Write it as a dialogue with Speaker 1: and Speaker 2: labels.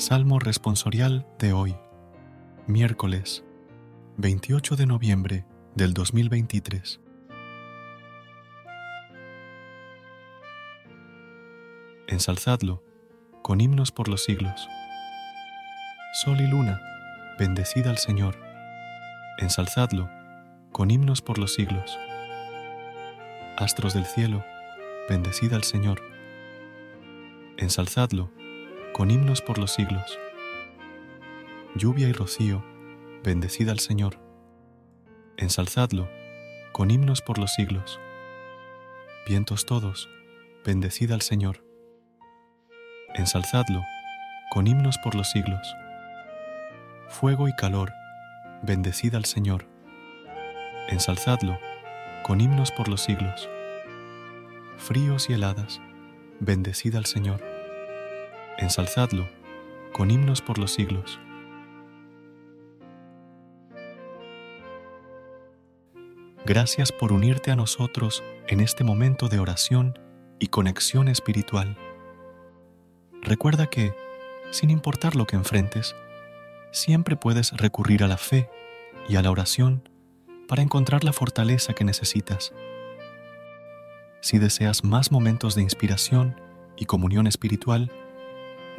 Speaker 1: Salmo responsorial de hoy, miércoles 28 de noviembre del 2023. Ensalzadlo con himnos por los siglos. Sol y luna, bendecid al Señor. Ensalzadlo con himnos por los siglos. Astros del cielo, bendecid al Señor. Ensalzadlo con himnos por los siglos. Lluvia y rocío, bendecid al Señor. Ensalzadlo con himnos por los siglos. Vientos todos, bendecid al Señor. Ensalzadlo con himnos por los siglos. Fuego y calor, bendecid al Señor. Ensalzadlo con himnos por los siglos. Fríos y heladas, bendecid al Señor ensalzadlo con himnos por los siglos. Gracias por unirte a nosotros en este momento de oración y conexión espiritual. Recuerda que, sin importar lo que enfrentes, siempre puedes recurrir a la fe y a la oración para encontrar la fortaleza que necesitas. Si deseas más momentos de inspiración y comunión espiritual,